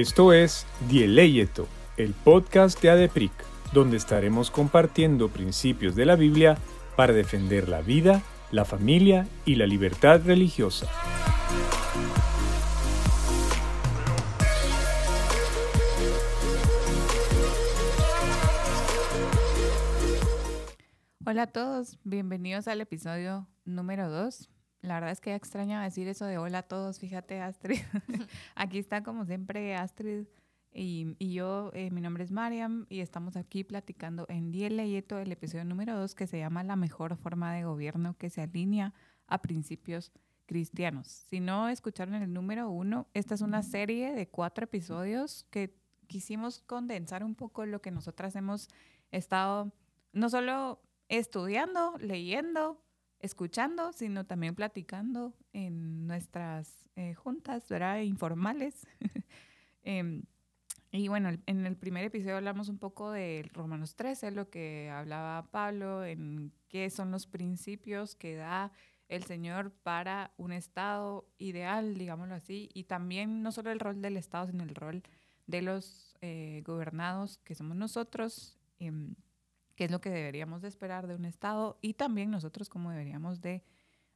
Esto es Dieleyeto, el podcast de ADEPRIC, donde estaremos compartiendo principios de la Biblia para defender la vida, la familia y la libertad religiosa. Hola a todos, bienvenidos al episodio número 2. La verdad es que ya extrañaba decir eso de hola a todos, fíjate Astrid. aquí está como siempre Astrid y, yo, eh, mi nombre es Mariam y estamos aquí platicando en Diele y el episodio número 2 que se llama La mejor forma de gobierno que se alinea a principios cristianos. Si no escucharon el número 1, esta es una serie de cuatro episodios que quisimos condensar un poco lo que nosotras hemos estado no solo estudiando, leyendo, escuchando, sino también platicando en nuestras eh, juntas, ¿verdad? Informales. Em, y bueno, en el primer episodio hablamos un poco de Romanos 13, lo que hablaba Pablo, en qué son los principios que da el Señor para un Estado ideal, digámoslo así, y también no solo el rol del Estado, sino el rol de los eh, gobernados, que somos nosotros, em, qué es lo que deberíamos de esperar de un Estado y también nosotros cómo deberíamos de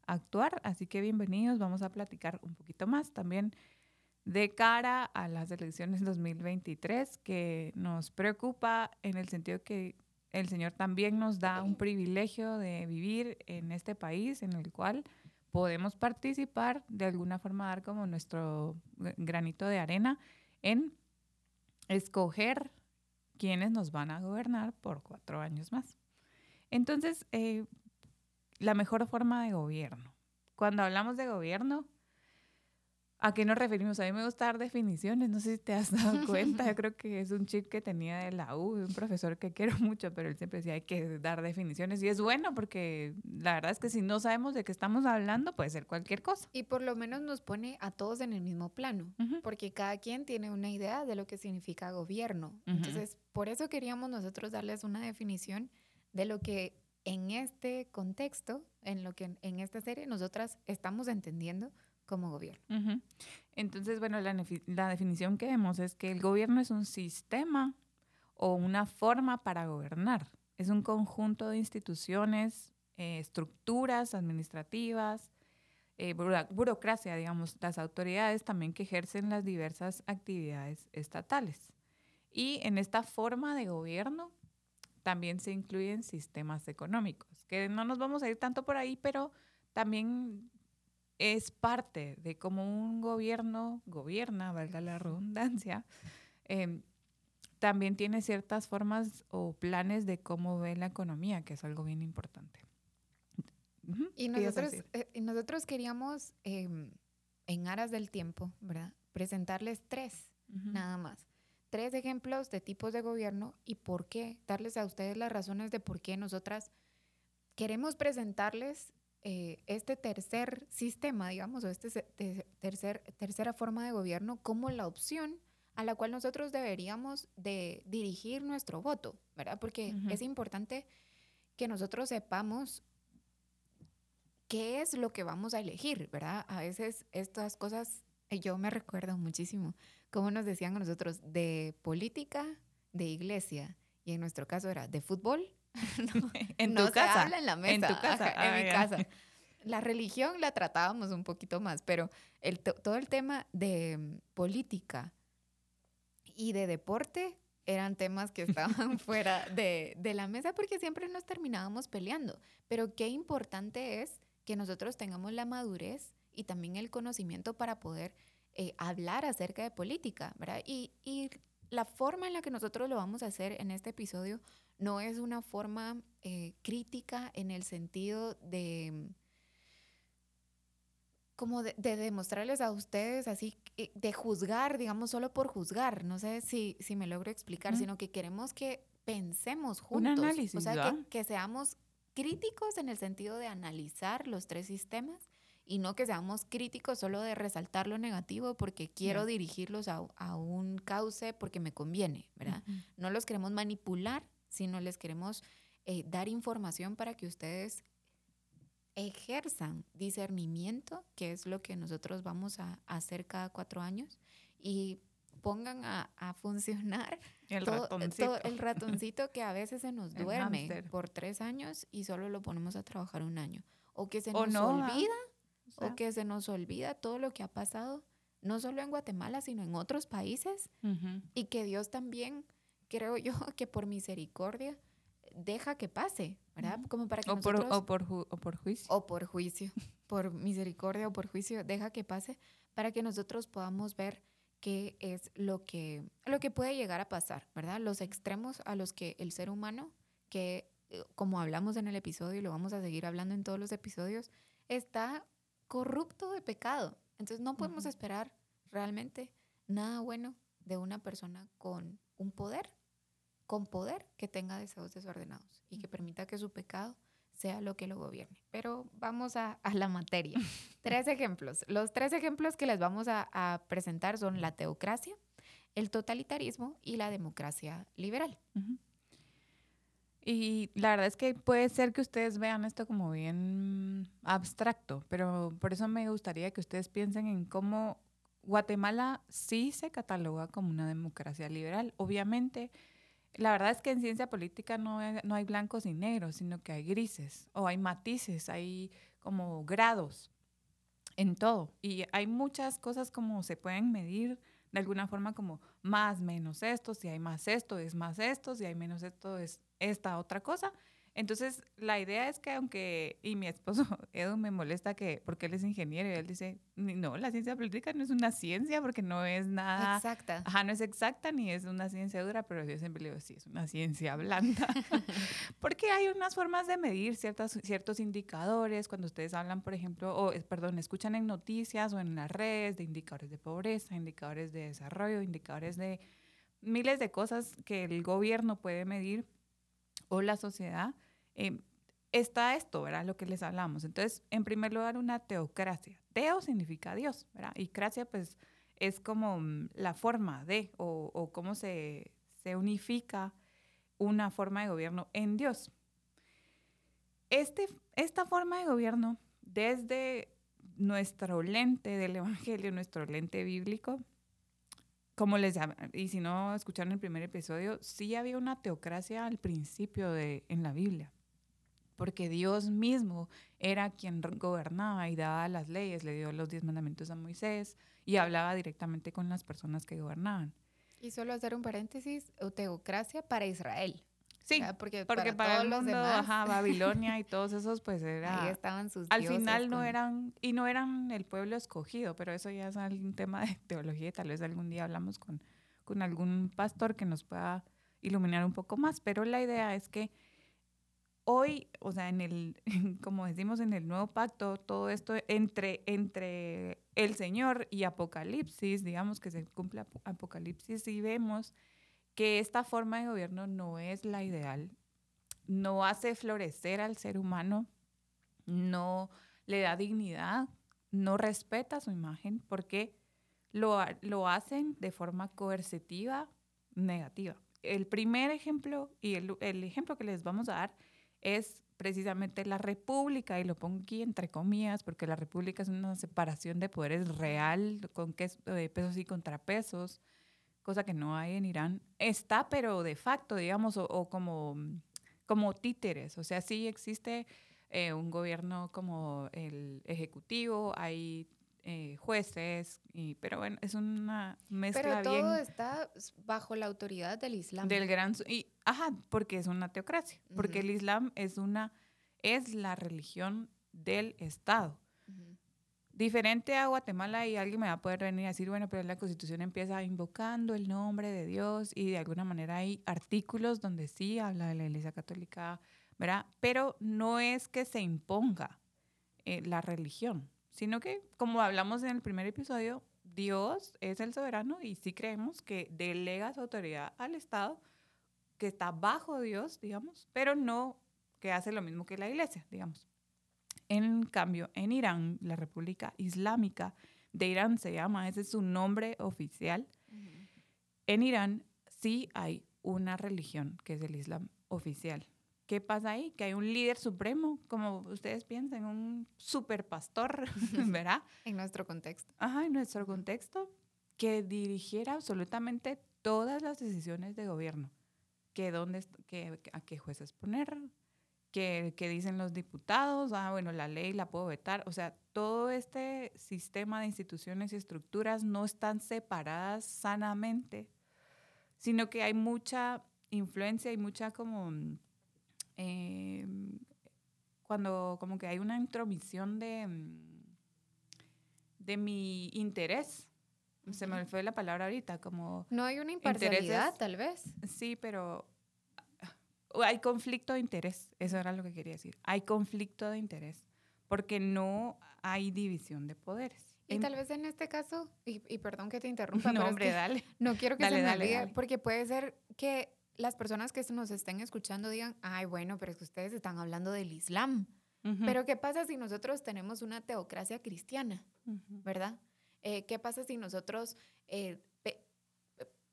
actuar. Así que bienvenidos, vamos a platicar un poquito más también de cara a las elecciones 2023 que nos preocupa en el sentido que el Señor también nos da un privilegio de vivir en este país en el cual podemos participar, de alguna forma dar como nuestro granito de arena en escoger quienes nos van a gobernar por cuatro años más. Entonces, eh, la mejor forma de gobierno. Cuando hablamos de gobierno, ¿A qué nos referimos? A mí me gusta dar definiciones, no sé si te has dado cuenta, yo creo que es un chip que tenía de la U, un profesor que quiero mucho, pero él siempre decía hay que dar definiciones y es bueno porque la verdad es que si no sabemos de qué estamos hablando puede ser cualquier cosa. Y por lo menos nos pone a todos en el mismo plano, porque cada quien tiene una idea de lo que significa gobierno. Entonces, por eso queríamos nosotros darles una definición de lo que en este contexto, en lo que en esta serie nosotras estamos entendiendo como gobierno. Entonces, bueno, la, definición que vemos es que el gobierno es un sistema o una forma para gobernar. Es un conjunto de instituciones, eh, estructuras administrativas, eh, burocracia, digamos, las autoridades también que ejercen las diversas actividades estatales. Y en esta forma de gobierno también se incluyen sistemas económicos, que no nos vamos a ir tanto por ahí, pero también es parte de cómo un gobierno gobierna, valga la redundancia, em, también tiene ciertas formas o planes de cómo ve la economía, que es algo bien importante. y, nosotros, eh, nosotros queríamos, em, en aras del tiempo, ¿verdad? Presentarles tres, nada más. Tres ejemplos de tipos de gobierno y por qué, darles a ustedes las razones de por qué nosotras queremos presentarles eh, este tercer sistema, digamos, o este tercer, tercera forma de gobierno como la opción a la cual nosotros deberíamos de dirigir nuestro voto, ¿verdad? Porque es importante que nosotros sepamos qué es lo que vamos a elegir, ¿verdad? A veces estas cosas, eh, yo me recuerdo muchísimo, como nos decían nosotros, de política, de iglesia, y en nuestro caso era de fútbol en tu casa. habla en la mesa. En tu casa. en mi ah, casa. La religión la tratábamos un poquito más, pero el, todo el tema de mm, política y de deporte eran temas que estaban fuera de, de la mesa porque siempre nos terminábamos peleando. Pero qué importante es que nosotros tengamos la madurez y también el conocimiento para poder eh, hablar acerca de política, ¿verdad? Y, y la forma en la que nosotros lo vamos a hacer en este episodio no es una forma eh, crítica en el sentido de como de, demostrarles a ustedes así, eh, de juzgar, digamos, solo por juzgar. No sé si, si me logro explicar, sino que queremos que pensemos juntos. Un análisis, o sea, que, que, seamos críticos en el sentido de analizar los tres sistemas y no que seamos críticos solo de resaltar lo negativo porque quiero dirigirlos a, a, un cauce porque me conviene, ¿verdad? No los queremos manipular, sino les queremos eh, dar información para que ustedes ejerzan discernimiento, que es lo que nosotros vamos a, hacer cada cuatro años, y pongan a, a funcionar el ratoncito. el ratoncito que a veces se nos duerme por tres años y solo lo ponemos a trabajar un año. O que se nos olvida, o, que se nos olvida todo lo que ha pasado, no solo en Guatemala, sino en otros países. Y que Dios también, creo yo, que por misericordia, deja que pase, ¿verdad? Como para que o, por, o, por, o por juicio. O por juicio, por misericordia o por juicio, deja que pase para que nosotros podamos ver qué es lo que, lo que puede llegar a pasar, ¿verdad? Los extremos a los que el ser humano, que eh, como hablamos en el episodio y lo vamos a seguir hablando en todos los episodios, está corrupto de pecado. Entonces no podemos esperar realmente nada bueno de una persona con un poder, con poder que tenga deseos desordenados y que permita que su pecado sea lo que lo gobierne. Pero vamos a, la materia. tres ejemplos. Los tres ejemplos que les vamos a, presentar son la teocracia, el totalitarismo y la democracia liberal. Y la verdad es que puede ser que ustedes vean esto como bien abstracto, pero por eso me gustaría que ustedes piensen en cómo Guatemala sí se cataloga como una democracia liberal. Obviamente, la verdad es que en ciencia política no no hay blancos y negros, sino que hay grises o hay matices, hay como grados en todo. Y hay muchas cosas como se pueden medir de alguna forma como más, menos esto, si hay más esto, es más esto, si hay menos esto, es esta otra cosa. Entonces, la idea es que aunque, y mi esposo Edu me molesta que, porque él es ingeniero, y él dice, no, la ciencia política no es una ciencia porque no es nada... Exacta. Ajá, no es exacta ni es una ciencia dura, pero yo siempre le digo, sí, es una ciencia blanda. porque hay unas formas de medir ciertas, ciertos indicadores, cuando ustedes hablan, por ejemplo, o, perdón, escuchan en noticias o en las redes de indicadores de pobreza, indicadores de desarrollo, indicadores de miles de cosas que el gobierno puede medir o la sociedad, eh, está esto, ¿verdad? Lo que les hablamos. Entonces, en primer lugar, una teocracia. Teo significa Dios, ¿verdad? Y cracia, pues, es como mm, la forma de, o, o cómo se, se unifica una forma de gobierno en Dios. Este, esta forma de gobierno, desde nuestro lente del Evangelio, nuestro lente bíblico, como les y si no escucharon el primer episodio, sí había una teocracia al principio de, en la Biblia, porque Dios mismo era quien gobernaba y daba las leyes, le dio los diez mandamientos a Moisés y hablaba directamente con las personas que gobernaban. Y solo hacer un paréntesis, teocracia para Israel. Sí, porque, para, todos los demás, Babilonia y todos esos, pues era... Ahí estaban sus Al final no eran, y no eran el pueblo escogido, pero eso ya es un tema de teología y tal vez algún día hablamos con, con algún pastor que nos pueda iluminar un poco más, pero la idea es que hoy, o sea, en el, como decimos en el nuevo pacto, todo esto entre, entre el Señor y Apocalipsis, digamos que se cumple Apocalipsis y vemos que esta forma de gobierno no es la ideal, no hace florecer al ser humano, no le da dignidad, no respeta su imagen, porque lo, lo hacen de forma coercitiva, negativa. El primer ejemplo y el, el ejemplo que les vamos a dar es precisamente la república, y lo pongo aquí entre comillas, porque la república es una separación de poderes real, con pesos y contrapesos, cosa que no hay en Irán, está, pero de facto, digamos, o, como, como títeres. O sea, sí existe eh, un gobierno como el ejecutivo, hay eh, jueces, y, pero bueno, es una mezcla Pero todo está bajo la autoridad del Islam. Del gran... Y, ajá, porque es una teocracia, porque el Islam es una... es la religión del Estado. Diferente a Guatemala y alguien me va a poder venir a decir, bueno, pero la constitución empieza invocando el nombre de Dios y de alguna manera hay artículos donde sí habla de la Iglesia Católica, ¿verdad? Pero no es que se imponga eh, la religión, sino que, como hablamos en el primer episodio, Dios es el soberano y sí creemos que delega su autoridad al Estado, que está bajo Dios, digamos, pero no que hace lo mismo que la iglesia, digamos. En cambio, en Irán, la República Islámica de Irán se llama, ese es su nombre oficial. En Irán sí hay una religión que es el Islam oficial. ¿Qué pasa ahí? Que hay un líder supremo, como ustedes piensan, un super pastor, ¿verdad? en nuestro contexto. Ajá, en nuestro contexto, que dirigiera absolutamente todas las decisiones de gobierno, que dónde, que, a qué jueces poner, que, que, dicen los diputados, ah, bueno, la ley la puedo vetar, o sea, todo este sistema de instituciones y estructuras no están separadas sanamente, sino que hay mucha influencia y mucha como, eh, cuando como que hay una intromisión de, de mi interés. Se me fue la palabra ahorita, como... No hay una imparcialidad, tal vez. Sí, pero hay conflicto de interés, eso era lo que quería decir. Hay conflicto de interés, porque no hay división de poderes. Y tal vez en este caso, y, perdón que te interrumpa, no, hombre, dale. No quiero que se me olvide, porque puede ser que las personas que nos estén escuchando digan, ay, bueno, pero es que ustedes están hablando del Islam. Pero ¿qué pasa si nosotros tenemos una teocracia cristiana, verdad? Eh, ¿Qué pasa si nosotros eh,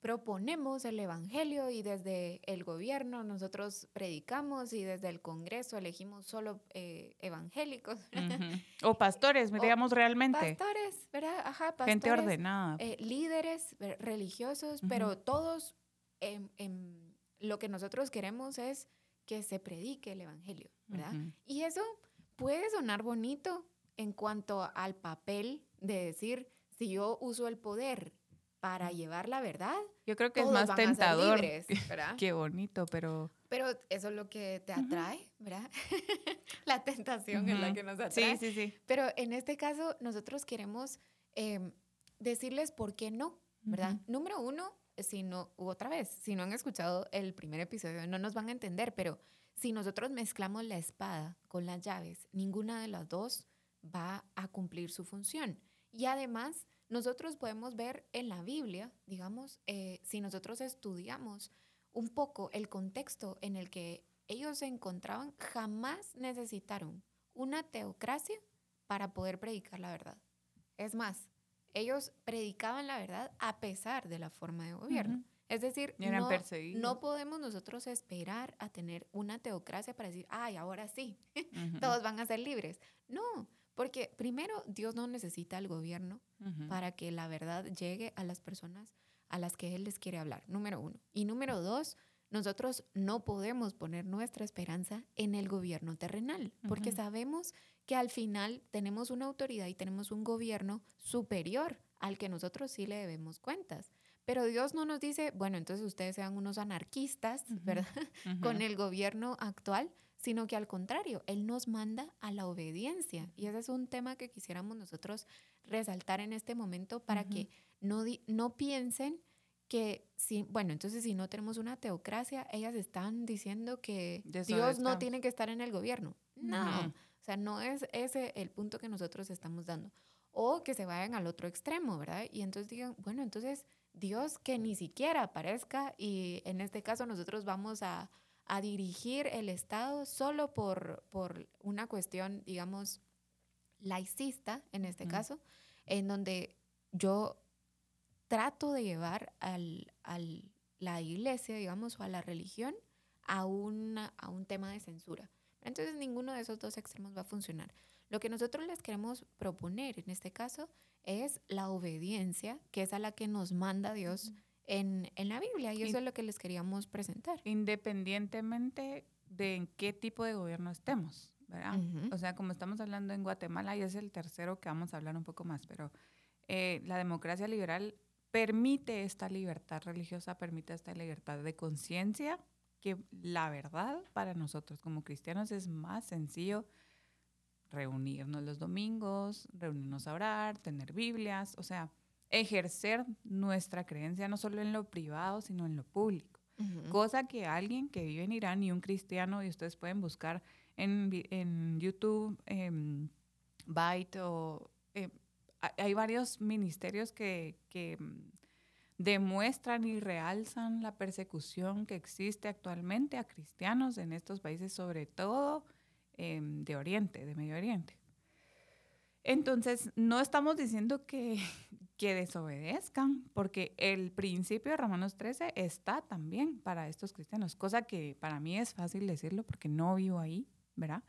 proponemos el Evangelio y desde el gobierno nosotros predicamos y desde el Congreso elegimos solo eh, evangélicos? O pastores, digamos realmente. Pastores, ¿verdad? Ajá, pastores. Gente ordenada. líderes religiosos, pero todos lo que nosotros queremos es que se predique el Evangelio, ¿verdad? Y eso puede sonar bonito en cuanto al papel de decir, si yo uso el poder para llevar la verdad, yo creo que es más tentador. Qué bonito, pero... Pero eso es lo que te atrae, ¿verdad? la tentación es la que nos atrae. Sí, sí, sí. Pero en este caso, nosotros queremos em, decirles por qué no, ¿verdad? Número uno, si no, otra vez, si no han escuchado el primer episodio, no nos van a entender, pero si nosotros mezclamos la espada con las llaves, ninguna de las dos va a cumplir su función. Y además, nosotros podemos ver en la Biblia, digamos, eh, si nosotros estudiamos un poco el contexto en el que ellos se encontraban, jamás necesitaron una teocracia para poder predicar la verdad. Es más, ellos predicaban la verdad a pesar de la forma de gobierno. Es decir, no, no, podemos nosotros esperar a tener una teocracia para decir, ay, ahora sí, todos van a ser libres. No, porque primero, Dios no necesita el gobierno para que la verdad llegue a las personas a las que Él les quiere hablar, número uno. Y número dos, nosotros no podemos poner nuestra esperanza en el gobierno terrenal, porque sabemos que al final tenemos una autoridad y tenemos un gobierno superior al que nosotros sí le debemos cuentas. Pero Dios no nos dice, bueno, entonces ustedes sean unos anarquistas, ¿verdad? Con el gobierno actual, sino que al contrario, Él nos manda a la obediencia. Y ese es un tema que quisiéramos nosotros resaltar en este momento para que no, no piensen que si, bueno, entonces si no tenemos una teocracia, ellas están diciendo que Dios no tiene que estar en el gobierno. No, o sea, no es ese el punto que nosotros estamos dando. O que se vayan al otro extremo, ¿verdad? Y entonces digan, bueno, entonces Dios que ni siquiera aparezca y en este caso nosotros vamos a a dirigir el Estado solo por, por una cuestión, digamos, laicista, en este caso, en donde yo trato de llevar al, al, la iglesia, digamos, o a la religión a, una, a un tema de censura. Entonces ninguno de esos dos extremos va a funcionar. Lo que nosotros les queremos proponer en este caso es la obediencia, que es a la que nos manda Dios en, en la Biblia y eso es lo que les queríamos presentar. Independientemente de en qué tipo de gobierno estemos, ¿verdad? O sea, como estamos hablando en Guatemala, y es el tercero que vamos a hablar un poco más, pero eh, la democracia liberal permite esta libertad religiosa, permite esta libertad de conciencia, que la verdad para nosotros como cristianos es más sencillo reunirnos los domingos, reunirnos a orar, tener Biblias, o sea, ejercer nuestra creencia no solo en lo privado, sino en lo público. Cosa que alguien que vive en Irán y un cristiano, y ustedes pueden buscar en, en YouTube, eh, Byte, o eh, hay varios ministerios que, que mm, demuestran y realzan la persecución que existe actualmente a cristianos en estos países, sobre todo em, de Oriente, de Medio Oriente. Entonces, no estamos diciendo que, que desobedezcan, porque el principio de Romanos 13 está también para estos cristianos, cosa que para mí es fácil decirlo porque no vivo ahí, ¿verdad?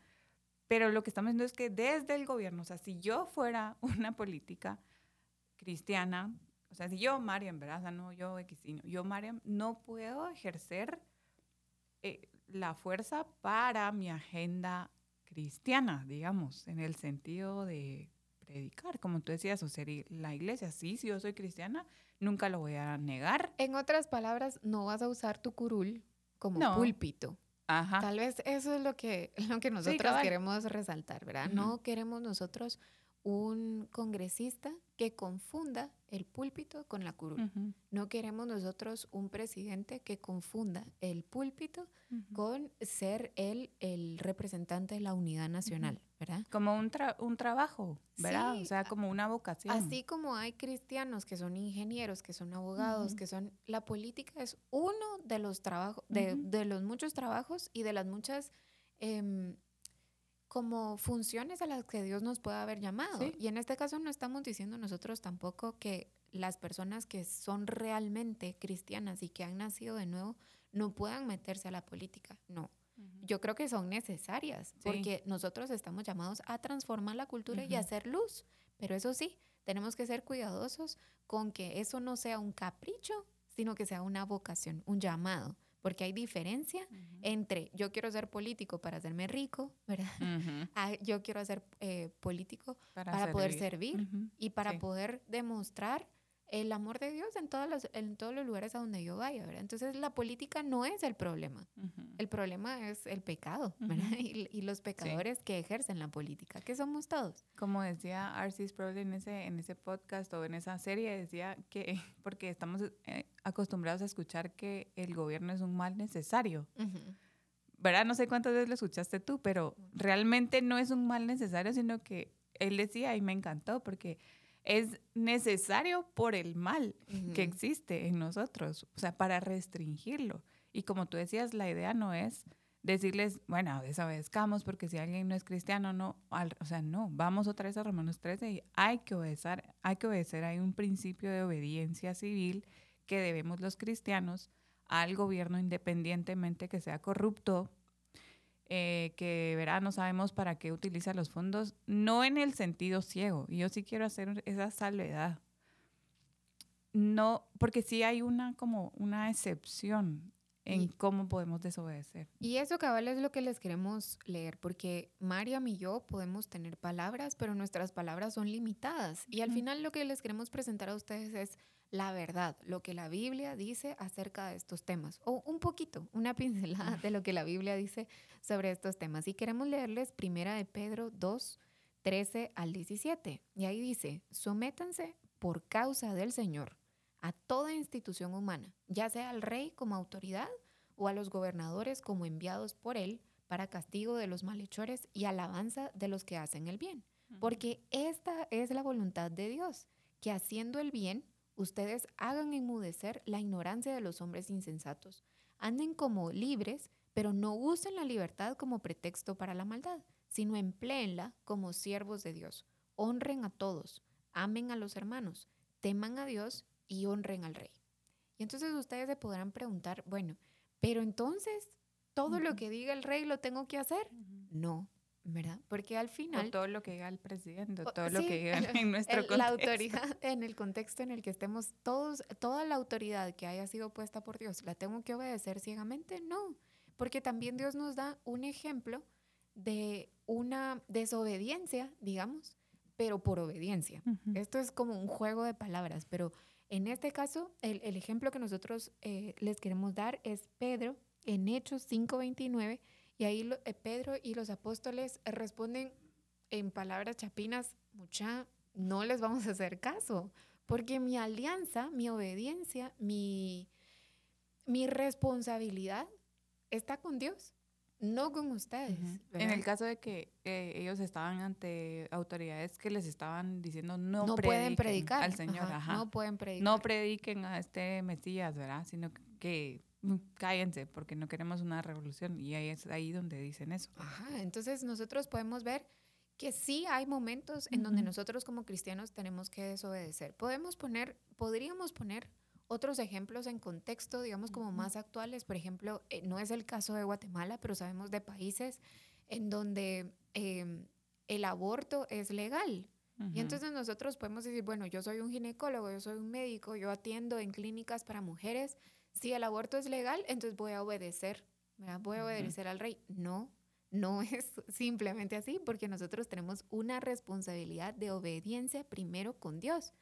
Pero lo que estamos diciendo es que desde el gobierno, o sea, si yo fuera una política cristiana o sea, si yo, Mariam, ¿verdad? O sea, no yo, Xino, yo, Mariam, no puedo ejercer eh, la fuerza para mi agenda cristiana, digamos, en el sentido de predicar, como tú decías, o sea, la iglesia, sí, si yo soy cristiana, nunca lo voy a negar. En otras palabras, no vas a usar tu curul como púlpito. Ajá. Tal vez eso es lo que, lo que nosotros queremos resaltar, ¿verdad? No queremos nosotros un congresista que confunda el púlpito con la curul. No queremos nosotros un presidente que confunda el púlpito con ser él el representante de la unidad nacional, ¿verdad? Como un, un trabajo, ¿verdad? o sea, como una vocación. Así como hay cristianos que son ingenieros, que son abogados, que son... La política es uno de los trabajos, de, de, los muchos trabajos y de las muchas... Eh, como funciones a las que Dios nos puede haber llamado. Y en este caso no estamos diciendo nosotros tampoco que las personas que son realmente cristianas y que han nacido de nuevo no puedan meterse a la política. No. Yo creo que son necesarias porque nosotros estamos llamados a transformar la cultura y a hacer luz. Pero eso sí, tenemos que ser cuidadosos con que eso no sea un capricho, sino que sea una vocación, un llamado porque hay diferencia entre yo quiero ser político para hacerme rico, ¿verdad? yo quiero ser eh, político para, poder servir. y para poder demostrar el amor de Dios en, todas las, en todos los lugares a donde yo vaya, ¿verdad? Entonces la política no es el problema, el problema es el pecado, ¿verdad? Y, los pecadores que ejercen la política, que somos todos. Como decía Arcis Sproul en ese, en ese podcast o en esa serie, decía que, porque estamos eh, acostumbrados a escuchar que el gobierno es un mal necesario. ¿Verdad? No sé cuántas veces lo escuchaste tú, pero realmente no es un mal necesario, sino que él decía, y me encantó, porque es necesario por el mal que existe en nosotros, o sea, para restringirlo. Y como tú decías, la idea no es decirles, bueno, desobedezcamos porque si alguien no es cristiano, no, o sea, no, vamos otra vez a Romanos 13 y hay que obedecer, hay que obedecer, hay un principio de obediencia civil que debemos los cristianos al gobierno independientemente que sea corrupto, eh, que verá, no sabemos para qué utiliza los fondos, no en el sentido ciego. Y yo sí quiero hacer esa salvedad. No, porque sí hay una como una excepción en cómo podemos desobedecer. Y eso cabal es lo que les queremos leer, porque Mariam y yo podemos tener palabras, pero nuestras palabras son limitadas. Y al final lo que les queremos presentar a ustedes es la verdad, lo que la Biblia dice acerca de estos temas, o un poquito, una pincelada de lo que la Biblia dice sobre estos temas. Y queremos leerles primera de Pedro 2, 13 al 17. Y ahí dice, sométanse por causa del Señor a toda institución humana, ya sea al rey como autoridad o a los gobernadores como enviados por él para castigo de los malhechores y alabanza de los que hacen el bien. Porque esta es la voluntad de Dios, que haciendo el bien, ustedes hagan enmudecer la ignorancia de los hombres insensatos. Anden como libres, pero no usen la libertad como pretexto para la maldad, sino empleenla como siervos de Dios. Honren a todos, amen a los hermanos, teman a Dios y honren al rey. Y entonces ustedes se podrán preguntar, bueno, pero entonces, ¿todo lo que diga el rey lo tengo que hacer? No, ¿verdad? Porque al final... todo lo que diga el presidente, todo lo que diga en nuestro contexto. La autoridad, en el contexto en el que estemos todos, toda la autoridad que haya sido puesta por Dios, ¿la tengo que obedecer ciegamente? No, porque también Dios nos da un ejemplo de una desobediencia, digamos, pero por obediencia. Esto es como un juego de palabras, pero en este caso, el, el ejemplo que nosotros eh, les queremos dar es Pedro en Hechos 5:29 y ahí eh, Pedro y los apóstoles responden en palabras chapinas, mucha, no les vamos a hacer caso, porque mi alianza, mi obediencia, mi, mi responsabilidad está con Dios, no con ustedes. En el caso de que eh, ellos estaban ante autoridades que les estaban diciendo no, pueden predicar al Señor, no pueden predicar. No prediquen a este Mesías, ¿verdad? Sino que cállense porque no queremos una revolución y ahí es ahí donde dicen eso. Ajá, entonces nosotros podemos ver que sí hay momentos en donde nosotros como cristianos tenemos que desobedecer. Podemos poner, podríamos poner otros ejemplos en contexto, digamos, como más actuales. Por ejemplo, eh, no es el caso de Guatemala, pero sabemos de países en donde em, el aborto es legal. Y entonces nosotros podemos decir, bueno, yo soy un ginecólogo, yo soy un médico, yo atiendo en clínicas para mujeres. Si el aborto es legal, entonces voy a obedecer, ¿verdad? Voy a obedecer al rey. No, no es simplemente así, porque nosotros tenemos una responsabilidad de obediencia primero con Dios.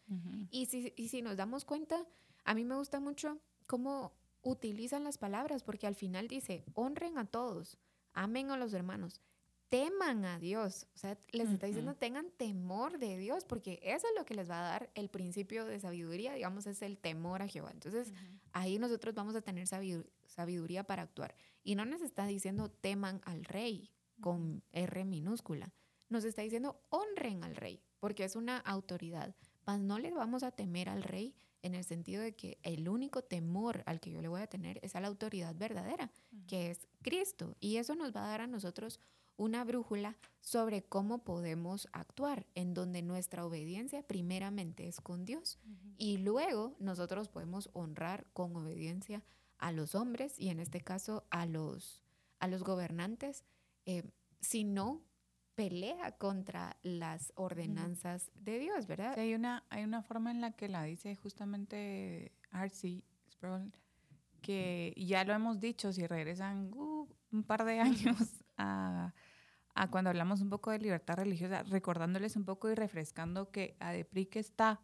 y, si, y si nos damos cuenta, a mí me gusta mucho cómo utilizan las palabras, porque al final dice, honren a todos, amen a los hermanos, teman a Dios. O sea, les está diciendo, tengan temor de Dios, porque eso es lo que les va a dar el principio de sabiduría, digamos, es el temor a Jehová. Entonces, ahí nosotros vamos a tener sabiduría para actuar. Y no nos está diciendo teman al rey con R minúscula. Nos está diciendo honren al rey, porque es una autoridad. Mas no le vamos a temer al rey en el sentido de que el único temor al que yo le voy a tener es a la autoridad verdadera, que es Cristo. Y eso nos va a dar a nosotros una brújula sobre cómo podemos actuar, en donde nuestra obediencia primeramente es con Dios y luego nosotros podemos honrar con obediencia a los hombres y en este caso a los, a los gobernantes, eh, si no pelea contra las ordenanzas de Dios, ¿verdad? hay, una, hay una forma en la que la dice justamente Arcee Sproul, que ya lo hemos dicho, si regresan uh, un par de años a, a, cuando hablamos un poco de libertad religiosa, recordándoles un poco y refrescando que ADEPRIC está,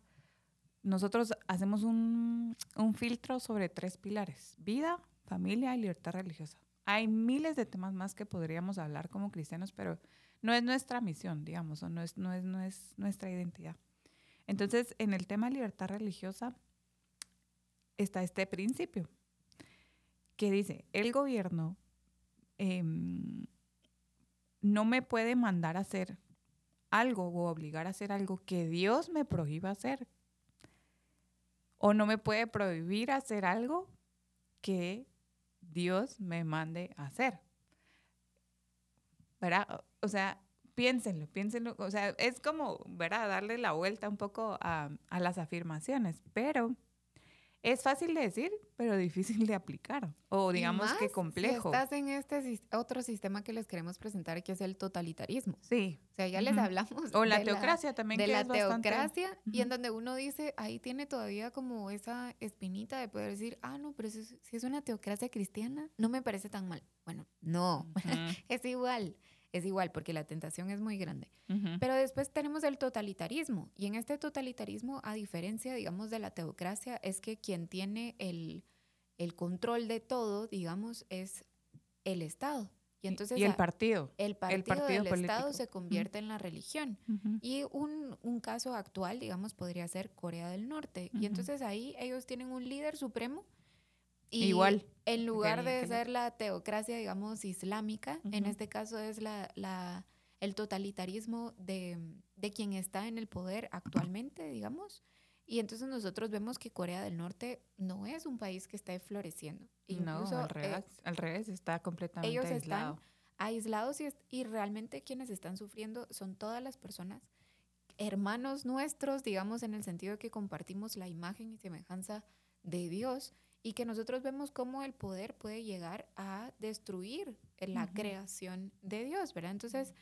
nosotros hacemos un, un filtro sobre tres pilares, vida, familia y libertad religiosa. Hay miles de temas más que podríamos hablar como cristianos, pero no es nuestra misión, digamos, o no es, nuestra identidad. Entonces, en el tema de libertad religiosa está este principio que dice, el gobierno em, no me puede mandar a hacer algo o obligar a hacer algo que Dios me prohíba hacer. O no me puede prohibir hacer algo que Dios me mande a hacer. ¿Verdad? O sea, piénsenlo, piénsenlo. O sea, es como, ¿verdad? Darle la vuelta un poco a, a las afirmaciones, pero es fácil de decir, pero difícil de aplicar. O digamos que complejo. Si estás en este otro sistema que les queremos presentar, que es el totalitarismo. Sí. O sea, ya les hablamos. O la teocracia también. De la teocracia, y en donde uno dice, ahí tiene todavía como esa espinita de poder decir, ah, no, pero si es una teocracia cristiana, no me parece tan mal. Bueno, no, es igual es igual porque la tentación es muy grande. Pero después tenemos el totalitarismo y en este totalitarismo, a diferencia, digamos, de la teocracia, es que quien tiene el, control de todo, digamos, es el Estado. Y, entonces, y el partido. El partido, del Estado se convierte en la religión. Y un, un, caso actual, digamos, podría ser Corea del Norte. Y entonces ahí ellos tienen un líder supremo y Igual. En lugar de ser la teocracia, digamos, islámica, en este caso es la, la el totalitarismo de, de, quien está en el poder actualmente, digamos. Y entonces nosotros vemos que Corea del Norte no es un país que está floreciendo. Incluso, no, al revés, al revés está completamente ellos aislado. están aislados y, y realmente quienes están sufriendo son todas las personas, hermanos nuestros, digamos, en el sentido de que compartimos la imagen y semejanza de Dios y que nosotros vemos cómo el poder puede llegar a destruir la creación de Dios, ¿verdad? Entonces,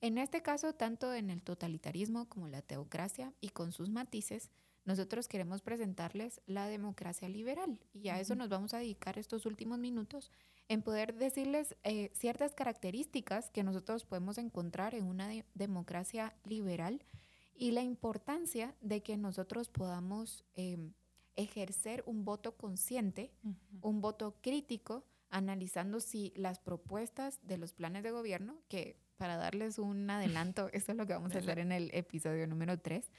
en este caso, tanto en el totalitarismo como la teocracia y con sus matices, nosotros queremos presentarles la democracia liberal. Y a eso nos vamos a dedicar estos últimos minutos en poder decirles eh, ciertas características que nosotros podemos encontrar en una democracia liberal y la importancia de que nosotros podamos em, ejercer un voto consciente, un voto crítico, analizando si las propuestas de los planes de gobierno, que para darles un adelanto, eso es lo que vamos a hacer en el episodio número 3,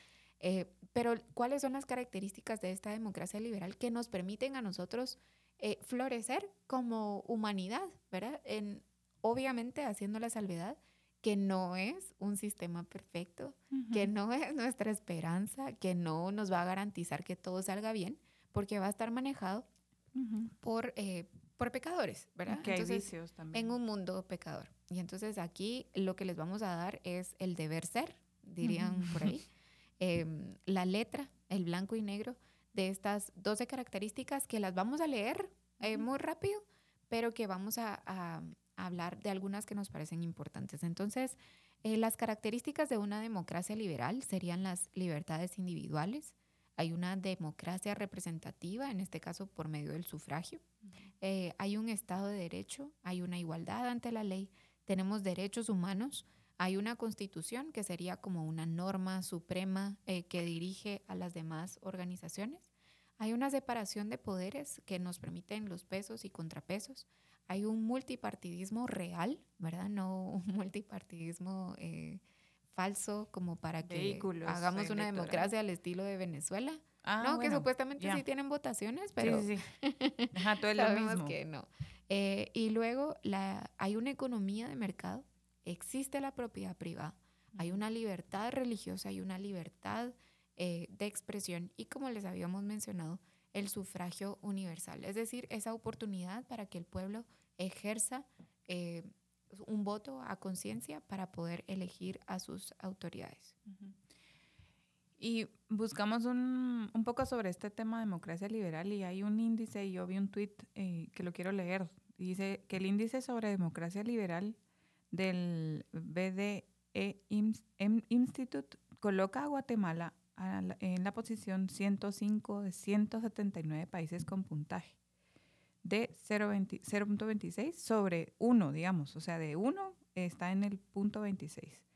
eh, pero cuáles son las características de esta democracia liberal que nos permiten a nosotros eh, florecer como humanidad, ¿verdad? En, obviamente haciendo la salvedad que no es un sistema perfecto, que no es nuestra esperanza, que no nos va a garantizar que todo salga bien, porque va a estar manejado por, eh, por pecadores, ¿verdad? Que entonces, también. En un mundo pecador. Y entonces aquí lo que les vamos a dar es el deber ser, dirían por ahí, em, la letra, el blanco y negro de estas 12 características que las vamos a leer eh, muy rápido, pero que vamos a, hablar de algunas que nos parecen importantes. Entonces, Eh, las características de una democracia liberal serían las libertades individuales, hay una democracia representativa, en este caso por medio del sufragio, eh, hay un Estado de Derecho, hay una igualdad ante la ley, tenemos derechos humanos, hay una constitución que sería como una norma suprema eh, que dirige a las demás organizaciones. Hay una separación de poderes que nos permiten los pesos y contrapesos. Hay un multipartidismo real, ¿verdad? No un multipartidismo eh, falso como para que hagamos una democracia al estilo de Venezuela. Ah, no, que supuestamente sí tienen votaciones, pero sí, sí, todo sabemos que no. Eh, y luego la, hay una economía de mercado existe la propiedad privada, hay una libertad religiosa, hay una libertad eh, de expresión y como les habíamos mencionado, el sufragio universal, es decir, esa oportunidad para que el pueblo ejerza eh, un voto a conciencia para poder elegir a sus autoridades. Y buscamos un, un, poco sobre este tema de democracia liberal y hay un índice, y yo vi un tweet eh, que lo quiero leer, dice que el índice sobre democracia liberal del BDE Institute coloca a Guatemala en la posición 105 de 179 países con puntaje de 0.26 sobre 1, digamos, o sea, de 1 está en el punto 26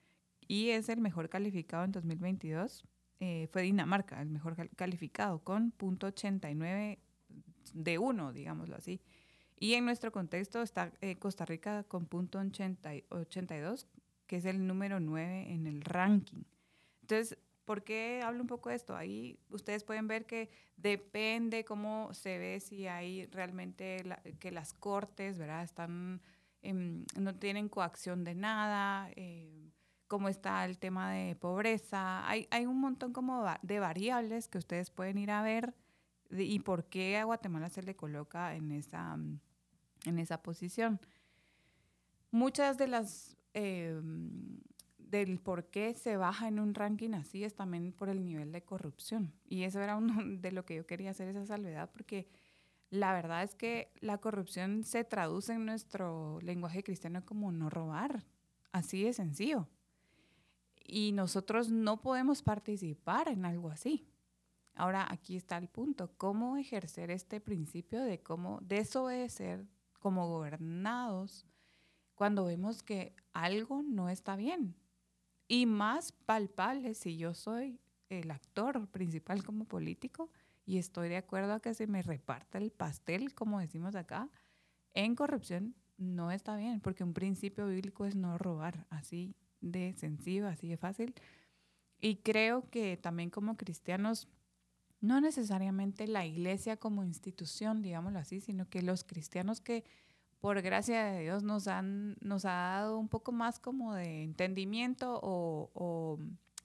y es el mejor calificado en 2022. Eh, fue Dinamarca el mejor calificado con punto 89 de 1, digámoslo así. Y en nuestro contexto está eh, Costa Rica con punto 82, que es el número 9 en el ranking. Entonces, ¿por qué hablo un poco de esto? Ahí ustedes pueden ver que depende cómo se ve si hay realmente que las cortes, ¿verdad? Están, no tienen coacción de nada, eh, cómo está el tema de pobreza. Hay, hay un montón como de variables que ustedes pueden ir a ver y por qué a Guatemala se le coloca en esa, en esa posición. Muchas de las eh, del por qué se baja en un ranking así es también por el nivel de corrupción. Y eso era uno de lo que yo quería hacer esa salvedad, porque la verdad es que la corrupción se traduce en nuestro lenguaje cristiano como no robar, así de sencillo. Y nosotros no podemos participar en algo así. Ahora, aquí está el punto, cómo ejercer este principio de cómo desobedecer como gobernados cuando vemos que algo no está bien. Y más palpable si yo soy el actor principal como político y estoy de acuerdo a que se me reparta el pastel, como decimos acá, en corrupción no está bien, porque un principio bíblico es no robar, así de sencillo, así de fácil. Y creo que también como cristianos no necesariamente la iglesia como institución, digámoslo así, sino que los cristianos que por gracia de Dios nos han nos ha dado un poco más como de entendimiento o,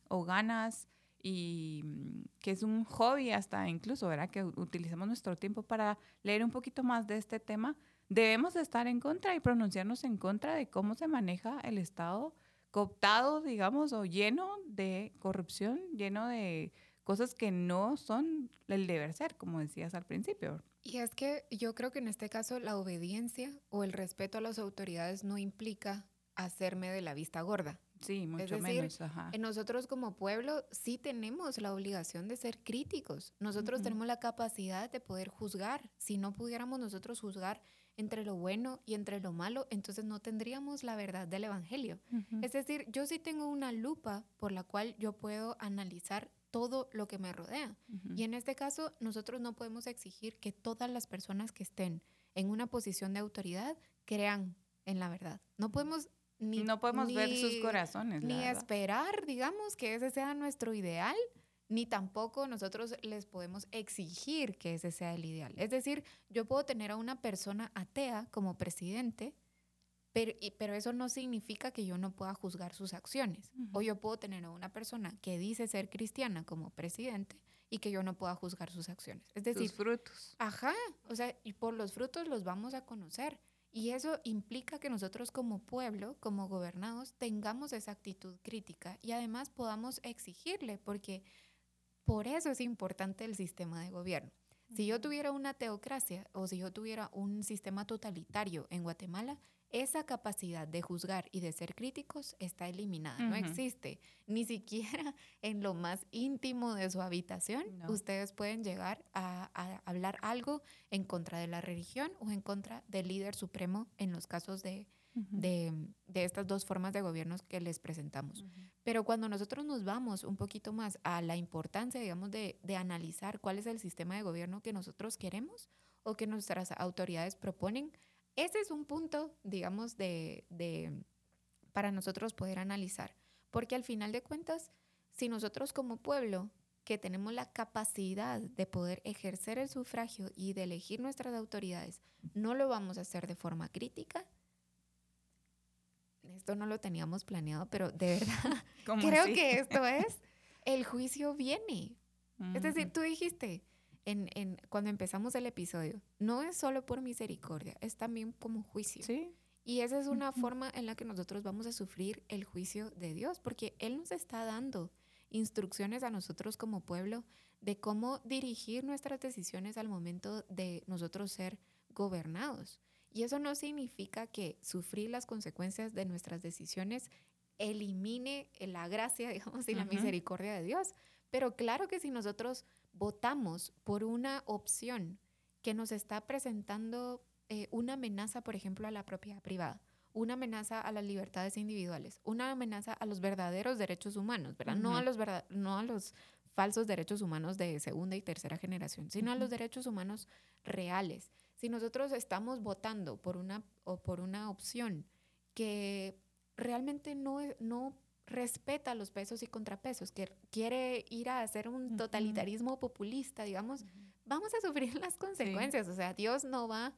o, ganas y mm, que es un hobby hasta incluso, ¿verdad? Que utilizamos nuestro tiempo para leer un poquito más de este tema, debemos estar en contra y pronunciarnos en contra de cómo se maneja el Estado cooptado, digamos, o lleno de corrupción, lleno de cosas que no son el deber ser, como decías al principio. Y es que yo creo que en este caso la obediencia o el respeto a las autoridades no implica hacerme de la vista gorda. Sí, mucho es decir, menos. Nosotros como pueblo sí tenemos la obligación de ser críticos. Nosotros tenemos la capacidad de poder juzgar. Si no pudiéramos nosotros juzgar entre lo bueno y entre lo malo, entonces no tendríamos la verdad del Evangelio. Es decir, yo sí tengo una lupa por la cual yo puedo analizar todo lo que me rodea. Y en este caso, nosotros no podemos exigir que todas las personas que estén en una posición de autoridad crean en la verdad. No podemos ni... No podemos ver sus corazones. Ni esperar, digamos, que ese sea nuestro ideal, ni tampoco nosotros les podemos exigir que ese sea el ideal. Es decir, yo puedo tener a una persona atea como presidente, pero, eso no significa que yo no pueda juzgar sus acciones. O yo puedo tener a una persona que dice ser cristiana como presidente y que yo no pueda juzgar sus acciones. Es decir, sus frutos. Ajá, o sea, y por los frutos los vamos a conocer. Y eso implica que nosotros como pueblo, como gobernados, tengamos esa actitud crítica y además podamos exigirle, porque por eso es importante el sistema de gobierno. Si yo tuviera una teocracia o si yo tuviera un sistema totalitario en Guatemala, esa capacidad de juzgar y de ser críticos está eliminada, no existe. Ni siquiera en lo más íntimo de su habitación ustedes pueden llegar a, hablar algo en contra de la religión o en contra del líder supremo en los casos de, de, estas dos formas de gobiernos que les presentamos. Pero cuando nosotros nos vamos un poquito más a la importancia, digamos, de, de analizar cuál es el sistema de gobierno que nosotros queremos o que nuestras autoridades proponen, ese es un punto, digamos, de, para nosotros poder analizar. Porque al final de cuentas, si nosotros como pueblo que tenemos la capacidad de poder ejercer el sufragio y de elegir nuestras autoridades, no lo vamos a hacer de forma crítica, esto no lo teníamos planeado, pero de verdad creo que esto es, el juicio viene. Es decir, tú dijiste, en, cuando empezamos el episodio, no es solo por misericordia, es también como juicio. Sí. Y esa es una forma en la que nosotros vamos a sufrir el juicio de Dios, porque Él nos está dando instrucciones a nosotros como pueblo de cómo dirigir nuestras decisiones al momento de nosotros ser gobernados. Y eso no significa que sufrir las consecuencias de nuestras decisiones elimine la gracia, digamos, y la misericordia de Dios. Pero claro que si nosotros votamos por una opción que nos está presentando eh, una amenaza, por ejemplo, a la propiedad privada, una amenaza a las libertades individuales, una amenaza a los verdaderos derechos humanos, ¿verdad? no, a los no a los falsos derechos humanos de segunda y tercera generación, sino a los derechos humanos reales. Si nosotros estamos votando por una, o por una opción que realmente no, no respeta los pesos y contrapesos, que quiere ir a hacer un totalitarismo populista, digamos, vamos a sufrir las consecuencias. O sea, Dios no va,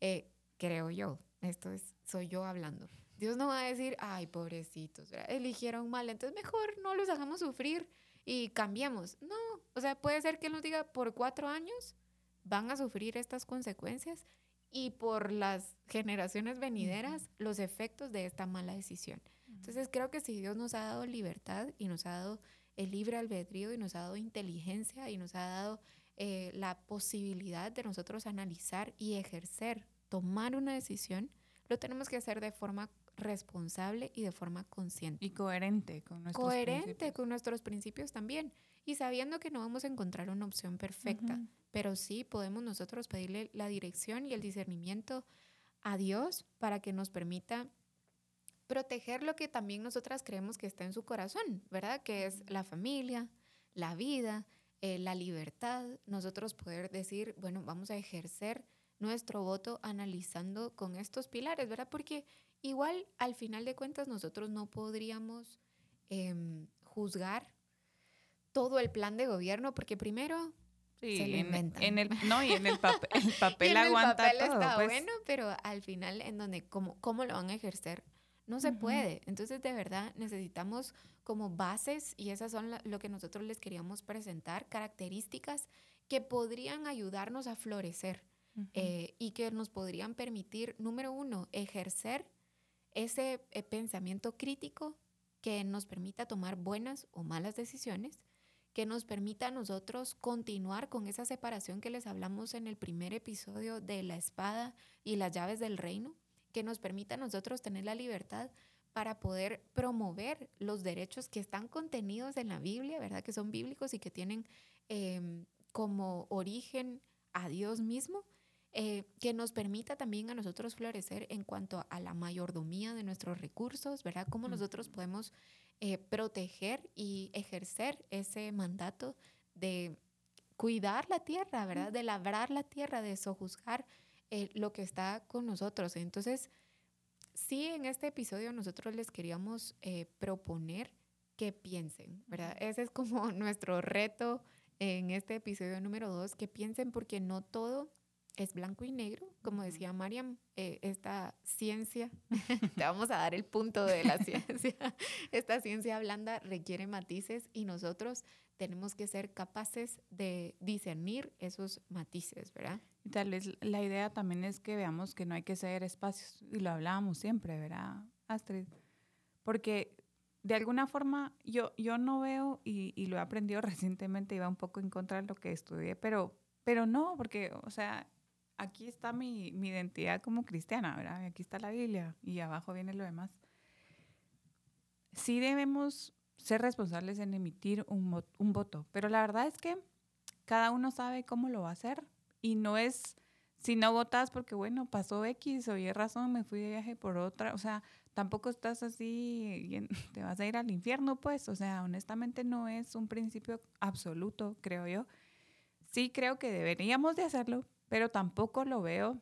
eh, creo yo, esto es, soy yo hablando. Dios no va a decir, ay, pobrecitos, eligieron mal, entonces mejor no los hagamos sufrir y cambiemos. No, o sea, puede ser que Él nos diga, por cuatro años van a sufrir estas consecuencias y por las generaciones venideras los efectos de esta mala decisión. Entonces creo que si Dios nos ha dado libertad y nos ha dado el libre albedrío y nos ha dado inteligencia y nos ha dado eh, la posibilidad de nosotros analizar y ejercer, tomar una decisión, lo tenemos que hacer de forma responsable y de forma consciente. Y coherente con nuestros coherente con nuestros principios también. Y sabiendo que no vamos a encontrar una opción perfecta, pero sí podemos nosotros pedirle la dirección y el discernimiento a Dios para que nos permita proteger lo que también nosotras creemos que está en su corazón, ¿verdad? Que es la familia, la vida, eh, la libertad, nosotros poder decir, bueno, vamos a ejercer nuestro voto analizando con estos pilares, ¿verdad? Porque igual al final de cuentas nosotros no podríamos em, juzgar todo el plan de gobierno, porque primero Sí, se en, el, no, y en el, papel, el papel aguanta el papel Está pues. bueno, pero al final en donde cómo, cómo lo van a ejercer no se puede. Entonces, de verdad, necesitamos como bases, y esas son lo que nosotros les queríamos presentar, características que podrían ayudarnos a florecer eh, y que nos podrían permitir, número uno, ejercer ese eh, pensamiento crítico que nos permita tomar buenas o malas decisiones, que nos permita a nosotros continuar con esa separación que les hablamos en el primer episodio de la espada y las llaves del reino, que nos permita a nosotros tener la libertad para poder promover los derechos que están contenidos en la Biblia, ¿verdad? Que son bíblicos y que tienen em, como origen a Dios mismo, eh, que nos permita también a nosotros florecer en cuanto a la mayordomía de nuestros recursos, ¿verdad? Cómo nosotros podemos eh, proteger y ejercer ese mandato de cuidar la tierra, ¿verdad? De labrar la tierra, de sojuzgar eh, lo que está con nosotros. Entonces, sí, en este episodio nosotros les queríamos eh, proponer que piensen, ¿verdad? Ese es como nuestro reto en este episodio número dos, que piensen porque no todo es blanco y negro, como decía Mariam, eh, esta ciencia, te vamos a dar el punto de la ciencia, esta ciencia blanda requiere matices y nosotros tenemos que ser capaces de discernir esos matices, ¿verdad? Y tal vez la idea también es que veamos que no hay que ceder espacios, y lo hablábamos siempre, ¿verdad, Astrid? Porque de alguna forma yo, yo no veo, y, y lo he aprendido recientemente, iba un poco en contra de lo que estudié, pero, pero no, porque, o sea, aquí está mi, mi identidad como cristiana, ¿verdad? Aquí está la Biblia y abajo viene lo demás. Sí debemos ser responsables en emitir un, un voto, pero la verdad es que cada uno sabe cómo lo va a hacer y no es si no votas porque, bueno, pasó X o Y razón, me fui de viaje por otra, o sea, tampoco estás así, te vas a ir al infierno, pues, o sea, honestamente no es un principio absoluto, creo yo. Sí creo que deberíamos de hacerlo, pero tampoco lo veo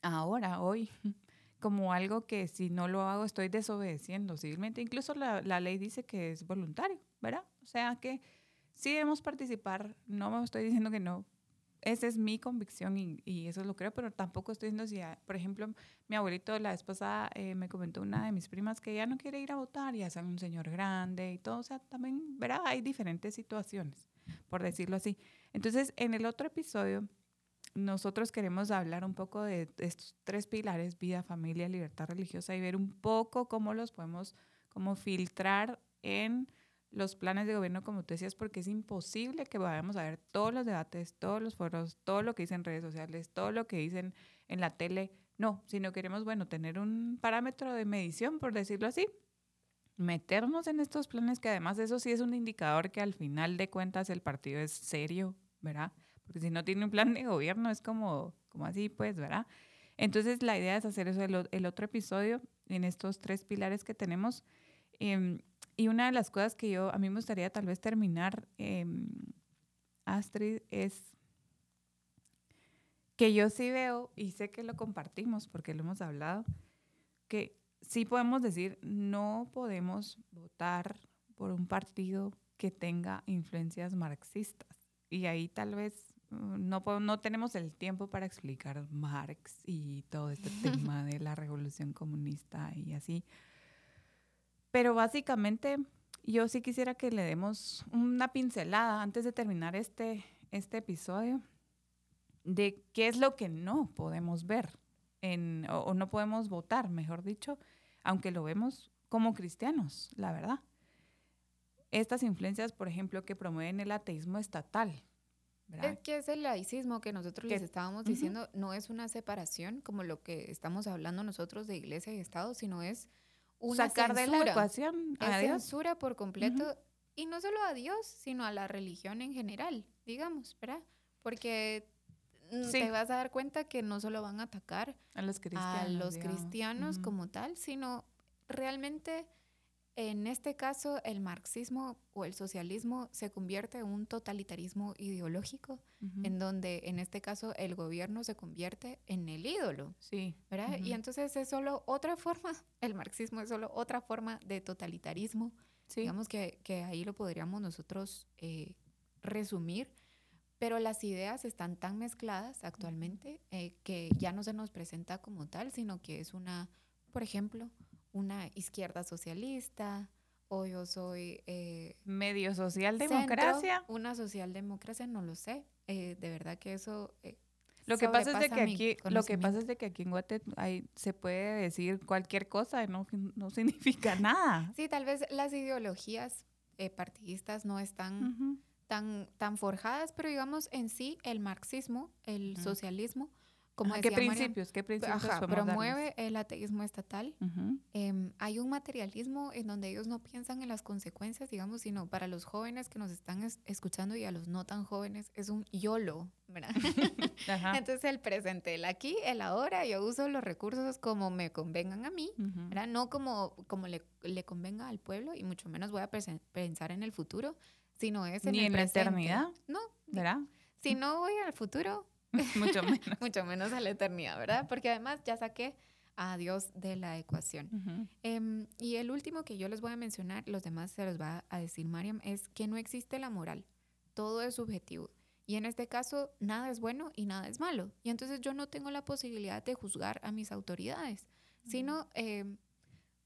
ahora, hoy, como algo que si no lo hago estoy desobedeciendo civilmente. Incluso la, ley dice que es voluntario, ¿verdad? O sea que sí debemos participar, no me estoy diciendo que no, esa es mi convicción y, y, eso lo creo, pero tampoco estoy diciendo si, por ejemplo, mi abuelito la vez pasada eh, me comentó una de mis primas que ya no quiere ir a votar, ya es un señor grande y todo, o sea, también, verá, hay diferentes situaciones, por decirlo así. Entonces, en el otro episodio, nosotros queremos hablar un poco de estos tres pilares, vida, familia, libertad religiosa, y ver un poco cómo los podemos, como filtrar en los planes de gobierno, como tú decías, porque es imposible que vayamos a ver todos los debates, todos los foros, todo lo que dicen en redes sociales, todo lo que dicen en la tele. No, si no queremos, bueno, tener un parámetro de medición, por decirlo así, meternos en estos planes, que además eso sí es un indicador que al final de cuentas el partido es serio, ¿verdad? Si no tiene un plan de gobierno es como, como así, pues, ¿verdad? Entonces la idea es hacer eso el, el otro episodio en estos tres pilares que tenemos. Eh, y una de las cosas que yo, a mí me gustaría tal vez terminar, em, Astrid, es que yo sí veo, y sé que lo compartimos porque lo hemos hablado, que sí podemos decir, no podemos votar por un partido que tenga influencias marxistas. Y ahí tal vez no, no tenemos el tiempo para explicar Marx y todo este tema de la revolución comunista y así. Pero básicamente yo sí quisiera que le demos una pincelada antes de terminar este, este episodio de qué es lo que no podemos ver en, o, no podemos votar, mejor dicho, aunque lo vemos como cristianos, la verdad. Estas influencias, por ejemplo, que promueven el ateísmo estatal. Es que es el laicismo que nosotros les estábamos diciendo, no es una separación como lo que estamos hablando nosotros de iglesia y Estado, sino es sacar de la ecuación a censura por completo y no solo a Dios, sino a la religión en general, digamos, ¿verdad? Porque mm, te vas a dar cuenta que no solo van a atacar a los cristianos, a los cristianos como tal, sino realmente en este caso, el marxismo o el socialismo se convierte en un totalitarismo ideológico, en donde en este caso el gobierno se convierte en el ídolo. Sí. ¿Verdad? Y entonces es solo otra forma, el marxismo es solo otra forma de totalitarismo. Digamos que, que, ahí lo podríamos nosotros eh, resumir, pero las ideas están tan mezcladas actualmente eh, que ya no se nos presenta como tal, sino que es una, por ejemplo, una izquierda socialista o yo soy... Eh, Medio socialdemocracia. una socialdemocracia, no lo sé. Eh, de verdad que eso... Eh, lo que pasa es de que aquí, lo que pasa es de que aquí en Guate se puede decir cualquier cosa, no, no significa nada. Sí, tal vez las ideologías partidistas no están tan, tan forjadas, pero digamos en sí el marxismo, el socialismo, ¿Qué principios? ¿Qué principios promueve el ateísmo estatal. Em, hay un materialismo en donde ellos no piensan en las consecuencias, digamos, sino para los jóvenes que nos están escuchando y a los no tan jóvenes es un YOLO, ¿verdad? Entonces el presente, el aquí, el ahora, yo uso los recursos como me convengan a mí, ¿verdad? No como, como le, le, convenga al pueblo y mucho menos voy a pensar en el futuro, sino es en Ni en la eternidad. No. ¿Verdad? Si no voy al futuro, Mucho menos. Mucho menos a la eternidad, ¿verdad? Porque además ya saqué a Dios de la ecuación. Em, y el último que yo les voy a mencionar, los demás se los va a decir Mariam, es que no existe la moral. Todo es subjetivo. Y en este caso, nada es bueno y nada es malo. Y entonces yo no tengo la posibilidad de juzgar a mis autoridades, sino em,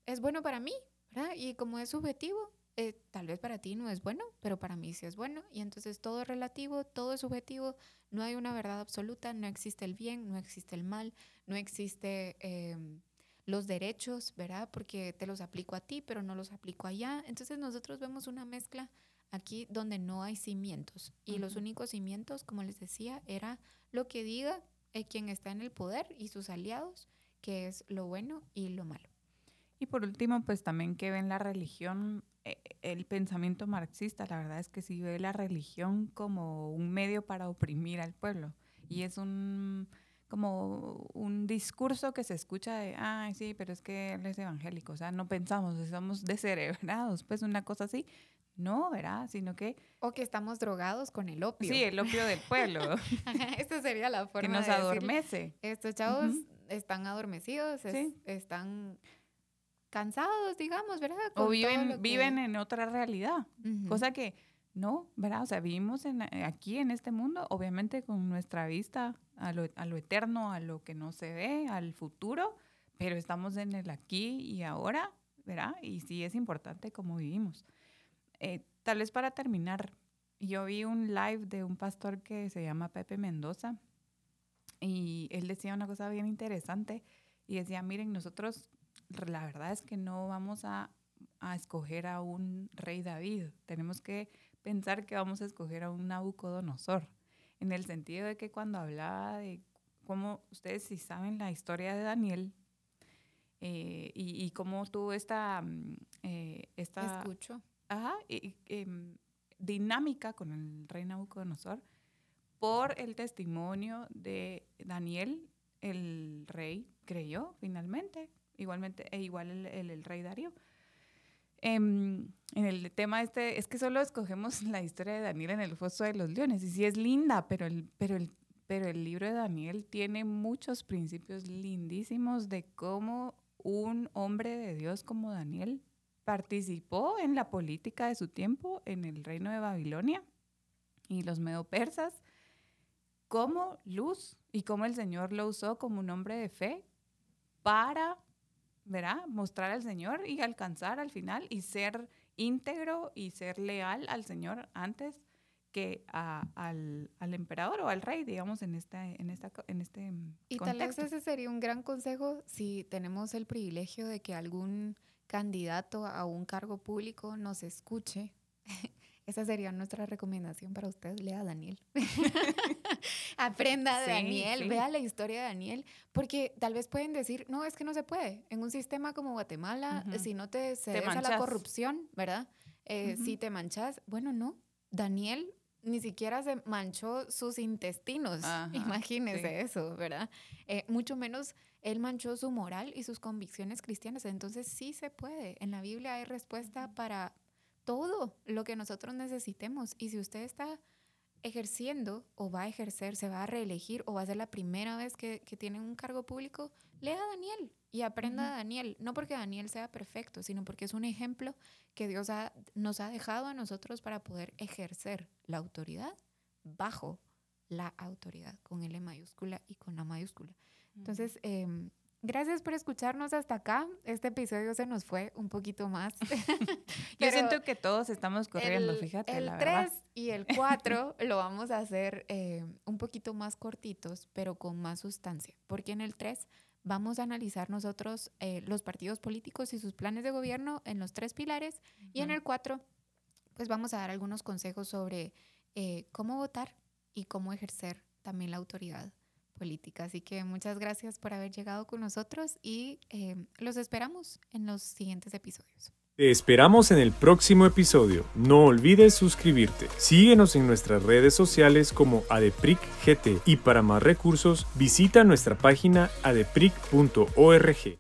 es bueno para mí, ¿verdad? Y como es subjetivo, eh, tal vez para ti no es bueno, pero para mí sí es bueno. Y entonces todo es relativo, todo es subjetivo, no hay una verdad absoluta, no existe el bien, no existe el mal, no existe em, los derechos, ¿verdad? Porque te los aplico a ti, pero no los aplico allá. Entonces nosotros vemos una mezcla aquí donde no hay cimientos. Y los únicos cimientos, como les decía, era lo que diga eh, quien está en el poder y sus aliados, qué es lo bueno y lo malo. Y por último, pues también que ven la religión, el pensamiento marxista, la verdad es que sí ve la religión como un medio para oprimir al pueblo. Y es un como un discurso que se escucha de, ay, sí, pero es que él es evangélico, o sea, no pensamos, estamos descerebrados, pues una cosa así. No, ¿verdad? Sino que... O que estamos drogados con el opio. Sí, el opio del pueblo. Esta sería la forma Que nos adormece. Estos chavos están adormecidos, están cansados, digamos, ¿verdad? o viven, viven en otra realidad, cosa que no, ¿verdad? O sea, vivimos en, eh, aquí en este mundo, obviamente con nuestra vista a lo, a lo eterno, a lo que no se ve, al futuro, pero estamos en el aquí y ahora, ¿verdad? Y sí es importante cómo vivimos. Eh, tal vez para terminar, yo vi un live de un pastor que se llama Pepe Mendoza y él decía una cosa bien interesante y decía, miren, nosotros la verdad es que no vamos a, escoger a un rey David, tenemos que pensar que vamos a escoger a un Nabucodonosor, en el sentido de que cuando hablaba de cómo ustedes si saben la historia de Daniel eh, y, cómo tuvo esta... Mm, eh, esta Escucho. Ajá, em, dinámica con el rey Nabucodonosor por el testimonio de Daniel, el rey creyó finalmente igualmente, e igual el, rey Darío. Em, en el tema este, es que solo escogemos la historia de Daniel en el foso de los leones, y sí es linda, pero el, pero el, pero el libro de Daniel tiene muchos principios lindísimos de cómo un hombre de Dios como Daniel participó en la política de su tiempo en el reino de Babilonia y los medo-persas, como luz y cómo el Señor lo usó como un hombre de fe para ¿verdad? Mostrar al Señor y alcanzar al final y ser íntegro y ser leal al Señor antes que al, emperador o al rey, digamos, en, esta, en, esta, en este Y tal vez ese sería un gran consejo si tenemos el privilegio de que algún candidato a un cargo público nos escuche esa sería nuestra recomendación para usted. Lea a Daniel. Aprenda de Daniel, vea la historia de Daniel, porque tal vez pueden decir, no, es que no se puede. En un sistema como Guatemala, si no te cedes a la corrupción, ¿verdad? Eh, si te manchas, bueno, no. Daniel ni siquiera se manchó sus intestinos. Imagínese eso, ¿verdad? Eh, mucho menos él manchó su moral y sus convicciones cristianas. Entonces sí se puede. En la Biblia hay respuesta para todo lo que nosotros necesitemos. Y si usted está ejerciendo o va a ejercer, se va a reelegir o va a ser la primera vez que, tiene un cargo público, lea a Daniel y aprenda a Daniel. No porque Daniel sea perfecto, sino porque es un ejemplo que Dios nos ha dejado a nosotros para poder ejercer la autoridad bajo la autoridad, con L mayúscula y con la mayúscula. Entonces, Gracias por escucharnos hasta acá. Este episodio se nos fue un poquito más. Yo siento que todos estamos corriendo, fíjate. El 3 y el 4 lo vamos a hacer eh, un poquito más cortitos, pero con más sustancia. Porque en el 3 vamos a analizar nosotros eh, los partidos políticos y sus planes de gobierno en los tres pilares. Y en el 4, pues vamos a dar algunos consejos sobre eh, cómo votar y cómo ejercer también la autoridad política. Así que muchas gracias por haber llegado con nosotros y eh, los esperamos en los siguientes episodios. Te esperamos en el próximo episodio. No olvides suscribirte. Síguenos en nuestras redes sociales como ADEPRICGT y para más recursos visita nuestra página adepric.org.